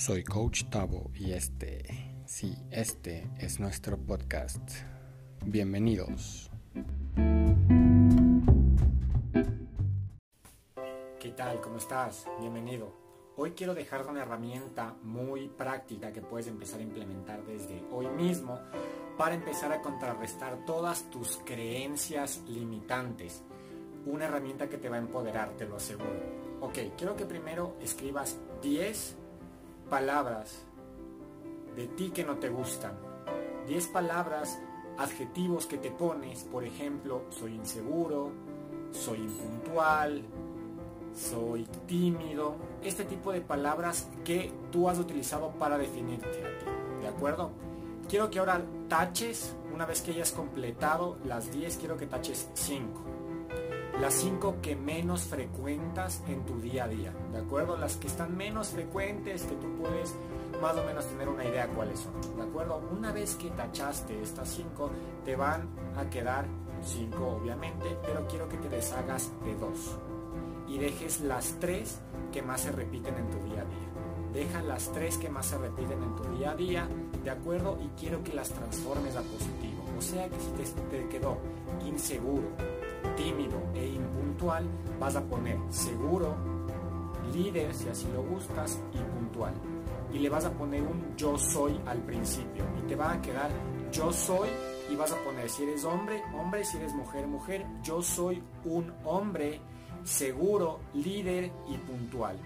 Soy Coach Tavo y este, sí, este es nuestro podcast. Bienvenidos. ¿Qué tal? ¿Cómo estás? Bienvenido. Hoy quiero dejar una herramienta muy práctica que puedes empezar a implementar desde hoy mismo para empezar a contrarrestar todas tus creencias limitantes. Una herramienta que te va a empoderar, te lo aseguro. Ok, quiero que primero escribas 10 palabras de ti que no te gustan. 10 palabras, adjetivos que te pones, por ejemplo, soy inseguro, soy impuntual, soy tímido, este tipo de palabras que tú has utilizado para definirte a ti, ¿de acuerdo? Quiero que ahora taches, una vez que hayas completado las 10, quiero que taches 5 las cinco que menos frecuentas en tu día a día, ¿de acuerdo? Las que están menos frecuentes, que tú puedes más o menos tener una idea cuáles son, ¿de acuerdo? Una vez que tachaste estas cinco, te van a quedar cinco obviamente, pero quiero que te deshagas de dos y dejes las tres que más se repiten en tu día a día. Deja las tres que más se repiten en tu día a día, ¿de acuerdo? Y quiero que las transformes a positivo. O sea que si te, te quedó inseguro, tímido e impuntual, vas a poner seguro, líder si así lo gustas y puntual. Y le vas a poner un yo soy al principio y te va a quedar yo soy y vas a poner si eres hombre, hombre, si eres mujer, mujer, yo soy un hombre seguro, líder y puntual.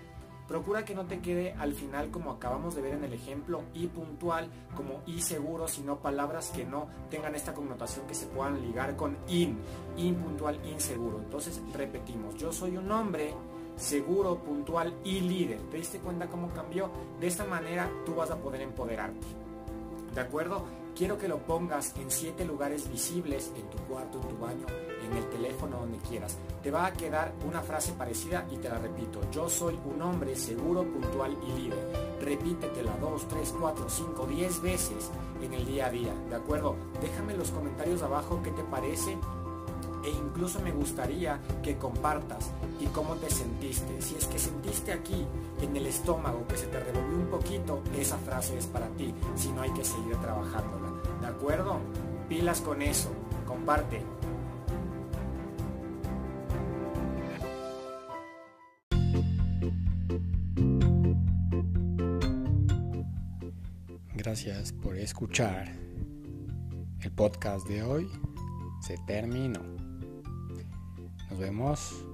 Procura que no te quede al final como acabamos de ver en el ejemplo y puntual como y seguro, sino palabras que no tengan esta connotación que se puedan ligar con in, impuntual, inseguro. Entonces repetimos, yo soy un hombre seguro, puntual y líder. ¿Te diste cuenta cómo cambió? De esta manera tú vas a poder empoderarte. ¿De acuerdo? Quiero que lo pongas en siete lugares visibles, en tu cuarto, en tu baño, en el donde quieras. Te va a quedar una frase parecida y te la repito. Yo soy un hombre seguro, puntual y libre. Repítetela dos, tres, cuatro, cinco, diez veces en el día a día. ¿De acuerdo? Déjame en los comentarios abajo qué te parece e incluso me gustaría que compartas y cómo te sentiste. Si es que sentiste aquí en el estómago que se te revolvió un poquito, esa frase es para ti, si no hay que seguir trabajándola. ¿De acuerdo? Pilas con eso, comparte. Gracias por escuchar. El podcast de hoy se terminó. Nos vemos